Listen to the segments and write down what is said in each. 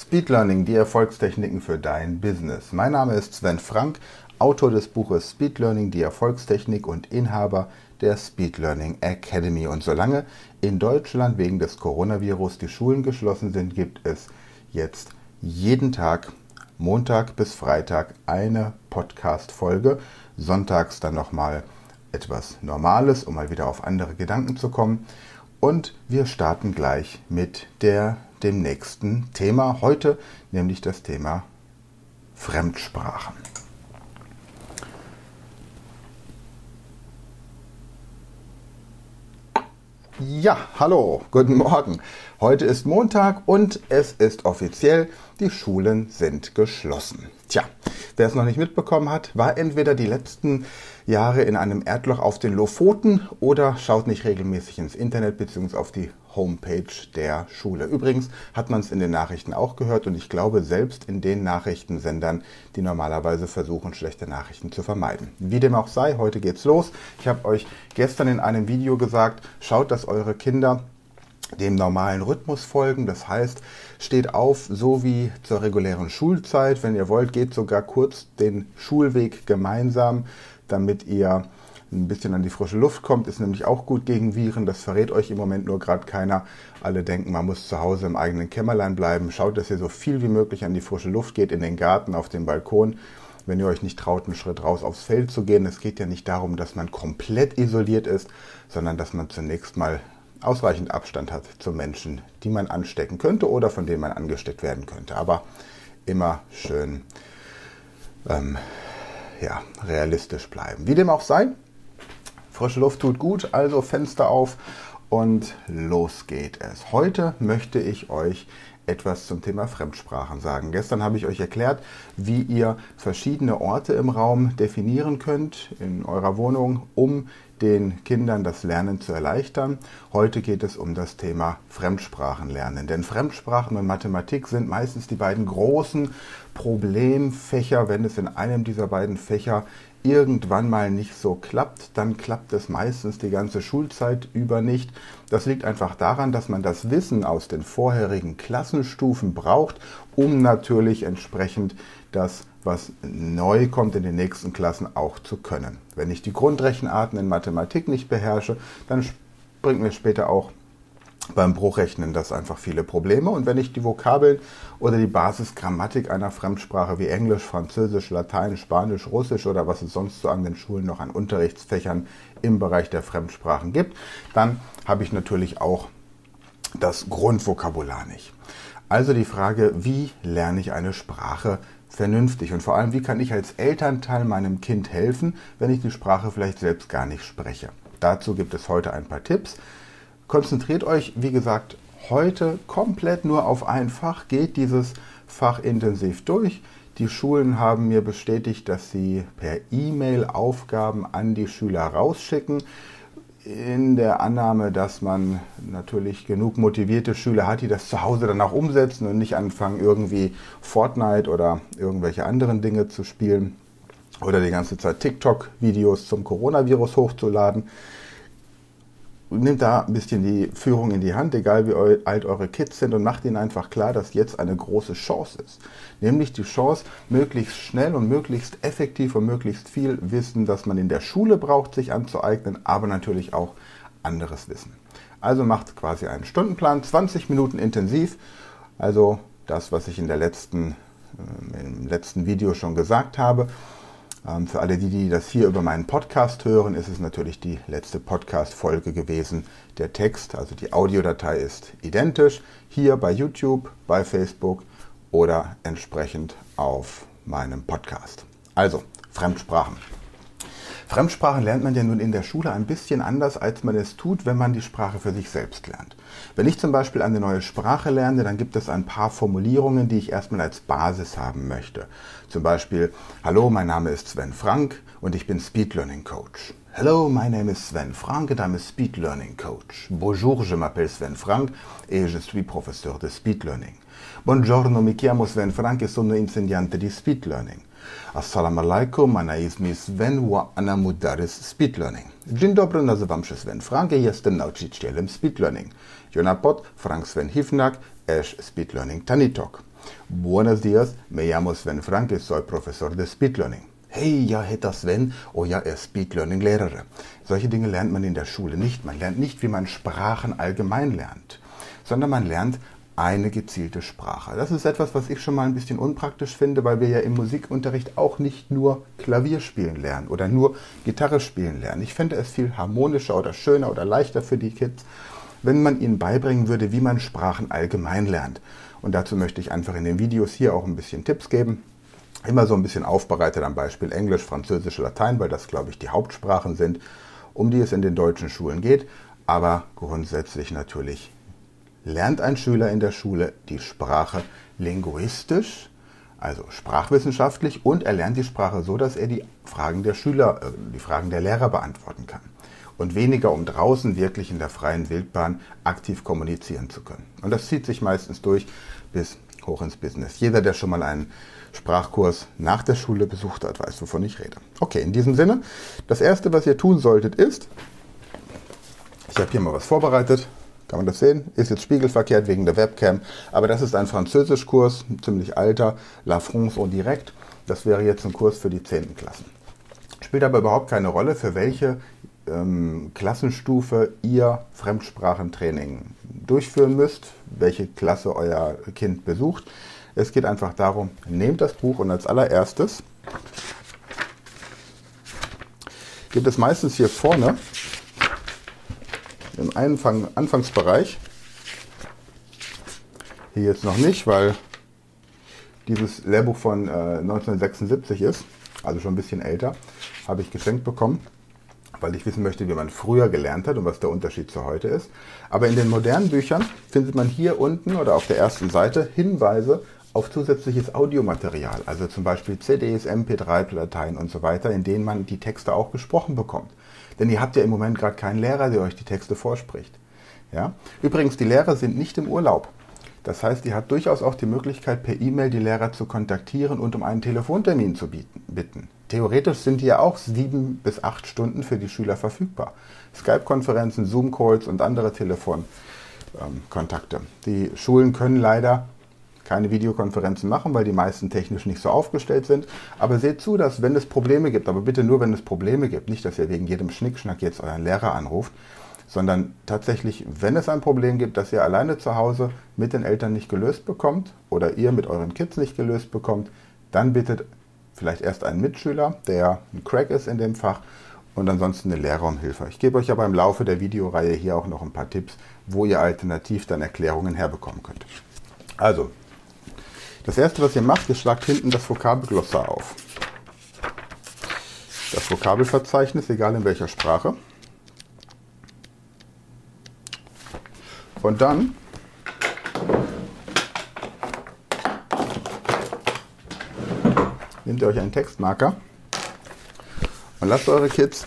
Speed Learning, die Erfolgstechniken für dein Business. Mein Name ist Sven Frank, Autor des Buches Speed Learning, die Erfolgstechnik und Inhaber der Speed Learning Academy. Und solange in Deutschland wegen des Coronavirus die Schulen geschlossen sind, gibt es jetzt jeden Tag, Montag bis Freitag, eine Podcast-Folge. Sonntags dann nochmal etwas Normales, um mal wieder auf andere Gedanken zu kommen. Und wir starten gleich mit der, dem nächsten Thema heute, nämlich das Thema Fremdsprachen. Ja, hallo, guten Morgen. Heute ist Montag und es ist offiziell, die Schulen sind geschlossen. Tja, wer es noch nicht mitbekommen hat, war entweder die letzten Jahre in einem Erdloch auf den Lofoten oder schaut nicht regelmäßig ins Internet bzw. auf die Homepage der Schule. Übrigens hat man es in den Nachrichten auch gehört und ich glaube selbst in den Nachrichtensendern, die normalerweise versuchen, schlechte Nachrichten zu vermeiden. Wie dem auch sei, heute geht's los. Ich habe euch gestern in einem Video gesagt, schaut, dass eure Kinder dem normalen Rhythmus folgen. Das heißt, steht auf, so wie zur regulären Schulzeit. Wenn ihr wollt, geht sogar kurz den Schulweg gemeinsam damit ihr ein bisschen an die frische Luft kommt, ist nämlich auch gut gegen Viren. Das verrät euch im Moment nur gerade keiner. Alle denken, man muss zu Hause im eigenen Kämmerlein bleiben. Schaut, dass ihr so viel wie möglich an die frische Luft geht, in den Garten, auf den Balkon. Wenn ihr euch nicht traut, einen Schritt raus aufs Feld zu gehen. Es geht ja nicht darum, dass man komplett isoliert ist, sondern dass man zunächst mal ausreichend Abstand hat zu Menschen, die man anstecken könnte oder von denen man angesteckt werden könnte. Aber immer schön ähm, ja, realistisch bleiben. Wie dem auch sei, frische Luft tut gut, also Fenster auf und los geht es. Heute möchte ich euch etwas zum Thema Fremdsprachen sagen. Gestern habe ich euch erklärt, wie ihr verschiedene Orte im Raum definieren könnt in eurer Wohnung, um den Kindern das Lernen zu erleichtern. Heute geht es um das Thema Fremdsprachenlernen. Denn Fremdsprachen und Mathematik sind meistens die beiden großen Problemfächer. Wenn es in einem dieser beiden Fächer irgendwann mal nicht so klappt, dann klappt es meistens die ganze Schulzeit über nicht. Das liegt einfach daran, dass man das Wissen aus den vorherigen Klassenstufen braucht, um natürlich entsprechend das, was neu kommt in den nächsten Klassen, auch zu können. Wenn ich die Grundrechenarten in Mathematik nicht beherrsche, dann bringt mir später auch beim Bruchrechnen das einfach viele Probleme. Und wenn ich die Vokabeln oder die Basisgrammatik einer Fremdsprache wie Englisch, Französisch, Latein, Spanisch, Russisch oder was es sonst so an den Schulen noch an Unterrichtsfächern im Bereich der Fremdsprachen gibt, dann habe ich natürlich auch das Grundvokabular nicht. Also die Frage, wie lerne ich eine Sprache vernünftig und vor allem, wie kann ich als Elternteil meinem Kind helfen, wenn ich die Sprache vielleicht selbst gar nicht spreche. Dazu gibt es heute ein paar Tipps. Konzentriert euch, wie gesagt, heute komplett nur auf ein Fach, geht dieses Fach intensiv durch. Die Schulen haben mir bestätigt, dass sie per E-Mail Aufgaben an die Schüler rausschicken. In der Annahme, dass man natürlich genug motivierte Schüler hat, die das zu Hause dann auch umsetzen und nicht anfangen, irgendwie Fortnite oder irgendwelche anderen Dinge zu spielen oder die ganze Zeit TikTok-Videos zum Coronavirus hochzuladen nehmt da ein bisschen die Führung in die Hand, egal wie alt eure Kids sind, und macht ihnen einfach klar, dass jetzt eine große Chance ist. Nämlich die Chance, möglichst schnell und möglichst effektiv und möglichst viel Wissen, das man in der Schule braucht, sich anzueignen, aber natürlich auch anderes Wissen. Also macht quasi einen Stundenplan, 20 Minuten intensiv. Also das, was ich in der letzten, äh, im letzten Video schon gesagt habe. Ähm, für alle die, die das hier über meinen Podcast hören, ist es natürlich die letzte Podcast-Folge gewesen. Der Text, also die Audiodatei ist identisch. Hier bei YouTube, bei Facebook oder entsprechend auf meinem Podcast. Also, Fremdsprachen. Fremdsprachen lernt man ja nun in der Schule ein bisschen anders, als man es tut, wenn man die Sprache für sich selbst lernt. Wenn ich zum Beispiel eine neue Sprache lerne, dann gibt es ein paar Formulierungen, die ich erstmal als Basis haben möchte. Zum Beispiel, hallo, mein Name ist Sven Frank und ich bin Speed Learning Coach. Hello, my name is Sven Frank and I'm a Speed Learning Coach. Bonjour, je m'appelle Sven Frank et je suis professeur de Speed Learning. Buongiorno, mi chiamo Sven Frank e sono insegnante di Speed Learning. Assalamu alaikum, my name is Sven wa ana mudaris Speed Learning. Dzień dobry, nazywam się Sven Frank i jestem nauczycielem Speed Learning. Jonapod Frank Sven Hifnak, Ash Speed Learning Tanitok. Buenos días, me llamo Sven Franke, soy profesor de Speed Learning. Hey, ja, hätte Sven, oh ja, er ist Speed Learning Lehrer. Solche Dinge lernt man in der Schule nicht. Man lernt nicht, wie man Sprachen allgemein lernt, sondern man lernt eine gezielte Sprache. Das ist etwas, was ich schon mal ein bisschen unpraktisch finde, weil wir ja im Musikunterricht auch nicht nur Klavier spielen lernen oder nur Gitarre spielen lernen. Ich fände es viel harmonischer oder schöner oder leichter für die Kids, wenn man ihnen beibringen würde, wie man Sprachen allgemein lernt. Und dazu möchte ich einfach in den Videos hier auch ein bisschen Tipps geben. Immer so ein bisschen aufbereitet am Beispiel Englisch, Französisch, Latein, weil das, glaube ich, die Hauptsprachen sind, um die es in den deutschen Schulen geht. Aber grundsätzlich natürlich lernt ein Schüler in der Schule die Sprache linguistisch, also sprachwissenschaftlich, und er lernt die Sprache so, dass er die Fragen der Schüler, äh, die Fragen der Lehrer beantworten kann. Und weniger, um draußen wirklich in der freien Wildbahn aktiv kommunizieren zu können. Und das zieht sich meistens durch bis hoch ins Business. Jeder, der schon mal einen Sprachkurs nach der Schule besucht hat, weiß, wovon ich rede. Okay, in diesem Sinne, das Erste, was ihr tun solltet, ist, ich habe hier mal was vorbereitet, kann man das sehen? Ist jetzt spiegelverkehrt wegen der Webcam. Aber das ist ein Französischkurs, ziemlich alter, La France au Direct. Das wäre jetzt ein Kurs für die 10. Klassen. Spielt aber überhaupt keine Rolle, für welche ähm, Klassenstufe ihr Fremdsprachentraining durchführen müsst, welche Klasse euer Kind besucht. Es geht einfach darum, nehmt das Buch und als allererstes gibt es meistens hier vorne im Anfang, Anfangsbereich. Hier jetzt noch nicht, weil dieses Lehrbuch von äh, 1976 ist, also schon ein bisschen älter, habe ich geschenkt bekommen, weil ich wissen möchte, wie man früher gelernt hat und was der Unterschied zu heute ist. Aber in den modernen Büchern findet man hier unten oder auf der ersten Seite Hinweise auf zusätzliches Audiomaterial, also zum Beispiel CDs, MP3-Dateien und so weiter, in denen man die Texte auch gesprochen bekommt. Denn ihr habt ja im Moment gerade keinen Lehrer, der euch die Texte vorspricht. Ja? Übrigens, die Lehrer sind nicht im Urlaub. Das heißt, ihr habt durchaus auch die Möglichkeit, per E-Mail die Lehrer zu kontaktieren und um einen Telefontermin zu bieten, bitten. Theoretisch sind die ja auch sieben bis acht Stunden für die Schüler verfügbar. Skype-Konferenzen, Zoom-Calls und andere Telefonkontakte. Die Schulen können leider keine Videokonferenzen machen, weil die meisten technisch nicht so aufgestellt sind. Aber seht zu, dass wenn es Probleme gibt, aber bitte nur, wenn es Probleme gibt, nicht, dass ihr wegen jedem Schnickschnack jetzt euren Lehrer anruft, sondern tatsächlich, wenn es ein Problem gibt, das ihr alleine zu Hause mit den Eltern nicht gelöst bekommt oder ihr mit euren Kids nicht gelöst bekommt, dann bittet vielleicht erst einen Mitschüler, der ein Crack ist in dem Fach und ansonsten eine Lehrer um Hilfe. Ich gebe euch aber im Laufe der Videoreihe hier auch noch ein paar Tipps, wo ihr alternativ dann Erklärungen herbekommen könnt. Also, das erste, was ihr macht, ihr schlagt hinten das Vokabelglossar auf. Das Vokabelverzeichnis, egal in welcher Sprache. Und dann nehmt ihr euch einen Textmarker und lasst eure Kids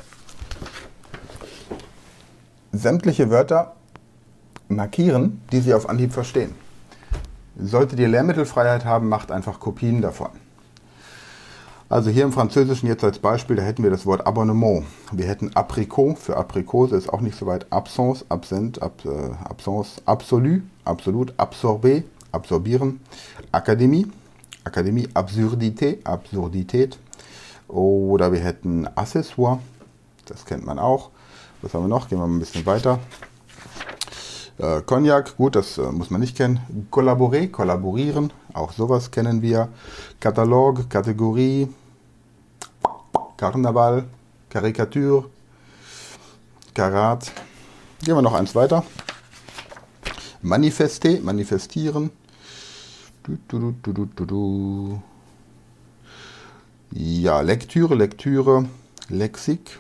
sämtliche Wörter markieren, die sie auf Anhieb verstehen. Solltet ihr Lehrmittelfreiheit haben, macht einfach Kopien davon. Also hier im Französischen jetzt als Beispiel, da hätten wir das Wort Abonnement. Wir hätten Apricot für Aprikose, ist auch nicht so weit. Absence, Absent, Ab, äh, Absence, Absolu, Absolut, Absorber, Absorbieren. Akademie, Akademie, Absurdité, Absurdität. Oder wir hätten Accessoire, das kennt man auch. Was haben wir noch? Gehen wir mal ein bisschen weiter. Äh, Cognac, gut, das äh, muss man nicht kennen. Collaborer, kollaborieren, auch sowas kennen wir. Katalog, Kategorie, Karneval, Karikatur, Karat. Gehen wir noch eins weiter. Manifeste, manifestieren. Du, du, du. Ja, Lektüre, Lektüre, Lexik,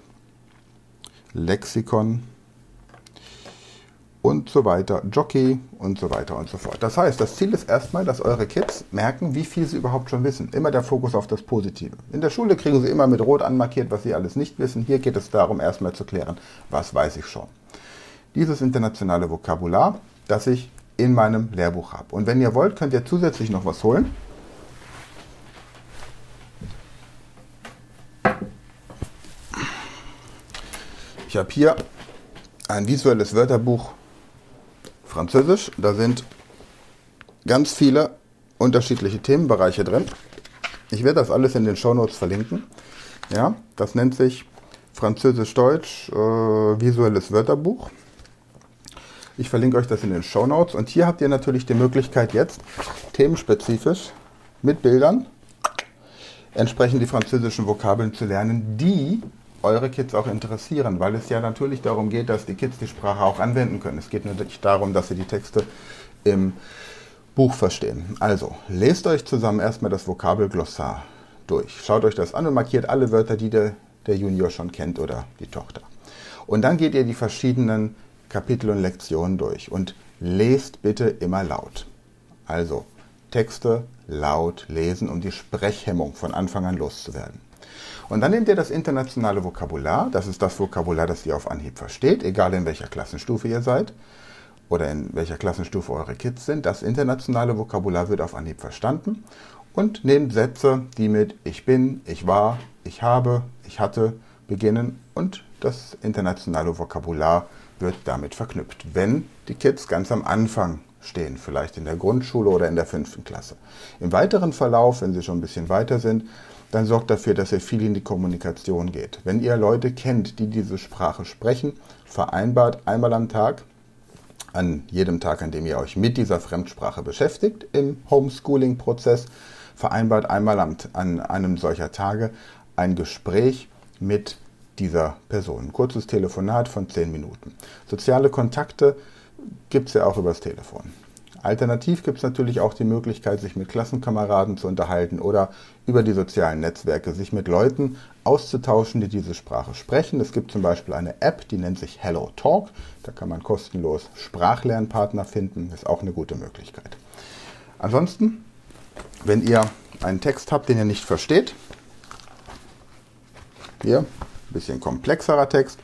Lexikon und so weiter, Jockey und so weiter und so fort. Das heißt, das Ziel ist erstmal, dass eure Kids merken, wie viel sie überhaupt schon wissen. Immer der Fokus auf das Positive. In der Schule kriegen sie immer mit Rot anmarkiert, was sie alles nicht wissen. Hier geht es darum, erstmal zu klären, was weiß ich schon. Dieses internationale Vokabular, das ich in meinem Lehrbuch habe. Und wenn ihr wollt, könnt ihr zusätzlich noch was holen. Ich habe hier ein visuelles Wörterbuch Französisch. Da sind ganz viele unterschiedliche Themenbereiche drin. Ich werde das alles in den Shownotes verlinken. Ja, das nennt sich Französisch-Deutsch äh, visuelles Wörterbuch. Ich verlinke euch das in den Show Notes. Und hier habt ihr natürlich die Möglichkeit jetzt themenspezifisch mit Bildern entsprechend die französischen Vokabeln zu lernen, die eure Kids auch interessieren, weil es ja natürlich darum geht, dass die Kids die Sprache auch anwenden können. Es geht nicht darum, dass sie die Texte im Buch verstehen. Also, lest euch zusammen erstmal das Vokabelglossar durch. Schaut euch das an und markiert alle Wörter, die der, der Junior schon kennt oder die Tochter. Und dann geht ihr die verschiedenen Kapitel und Lektionen durch und lest bitte immer laut. Also Texte laut lesen, um die Sprechhemmung von Anfang an loszuwerden. Und dann nehmt ihr das internationale Vokabular, das ist das Vokabular, das ihr auf Anhieb versteht, egal in welcher Klassenstufe ihr seid oder in welcher Klassenstufe eure Kids sind. Das internationale Vokabular wird auf Anhieb verstanden und nehmt Sätze, die mit ich bin, ich war, ich habe, ich hatte beginnen und das internationale Vokabular wird damit verknüpft, wenn die Kids ganz am Anfang stehen, vielleicht in der Grundschule oder in der fünften Klasse. Im weiteren Verlauf, wenn sie schon ein bisschen weiter sind, dann sorgt dafür, dass ihr viel in die Kommunikation geht. Wenn ihr Leute kennt, die diese Sprache sprechen, vereinbart einmal am Tag, an jedem Tag, an dem ihr euch mit dieser Fremdsprache beschäftigt im Homeschooling-Prozess, vereinbart einmal an einem solcher Tage ein Gespräch mit dieser Person. Ein kurzes Telefonat von 10 Minuten. Soziale Kontakte gibt es ja auch übers Telefon. Alternativ gibt es natürlich auch die Möglichkeit, sich mit Klassenkameraden zu unterhalten oder über die sozialen Netzwerke sich mit Leuten auszutauschen, die diese Sprache sprechen. Es gibt zum Beispiel eine App, die nennt sich Hello Talk. Da kann man kostenlos Sprachlernpartner finden. Ist auch eine gute Möglichkeit. Ansonsten, wenn ihr einen Text habt, den ihr nicht versteht, hier bisschen komplexerer Text,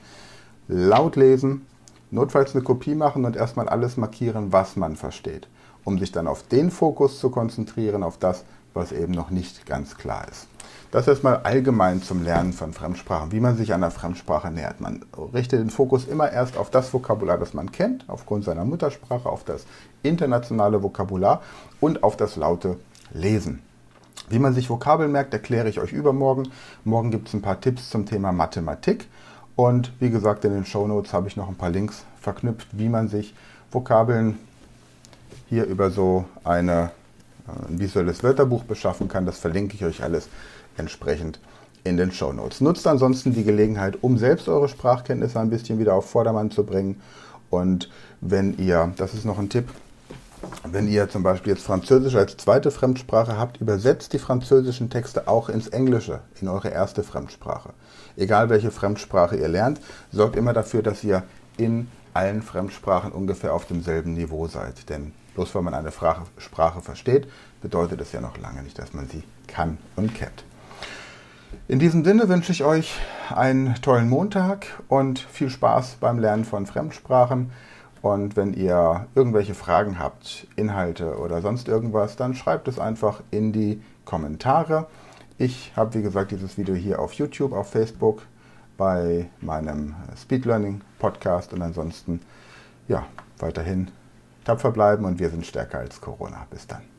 laut lesen, notfalls eine Kopie machen und erstmal alles markieren, was man versteht, um sich dann auf den Fokus zu konzentrieren, auf das, was eben noch nicht ganz klar ist. Das erstmal allgemein zum Lernen von Fremdsprachen, wie man sich einer Fremdsprache nähert. Man richtet den Fokus immer erst auf das Vokabular, das man kennt, aufgrund seiner Muttersprache, auf das internationale Vokabular und auf das laute Lesen. Wie man sich Vokabeln merkt, erkläre ich euch übermorgen. Morgen gibt es ein paar Tipps zum Thema Mathematik. Und wie gesagt, in den Show Notes habe ich noch ein paar Links verknüpft, wie man sich Vokabeln hier über so eine, äh, ein visuelles Wörterbuch beschaffen kann. Das verlinke ich euch alles entsprechend in den Show Notes. Nutzt ansonsten die Gelegenheit, um selbst eure Sprachkenntnisse ein bisschen wieder auf Vordermann zu bringen. Und wenn ihr, das ist noch ein Tipp, wenn ihr zum Beispiel jetzt Französisch als zweite Fremdsprache habt, übersetzt die französischen Texte auch ins Englische, in eure erste Fremdsprache. Egal welche Fremdsprache ihr lernt, sorgt immer dafür, dass ihr in allen Fremdsprachen ungefähr auf demselben Niveau seid. Denn bloß weil man eine Sprache versteht, bedeutet es ja noch lange nicht, dass man sie kann und kennt. In diesem Sinne wünsche ich euch einen tollen Montag und viel Spaß beim Lernen von Fremdsprachen. Und wenn ihr irgendwelche Fragen habt, Inhalte oder sonst irgendwas, dann schreibt es einfach in die Kommentare. Ich habe, wie gesagt, dieses Video hier auf YouTube, auf Facebook, bei meinem Speed Learning Podcast und ansonsten, ja, weiterhin tapfer bleiben und wir sind stärker als Corona. Bis dann.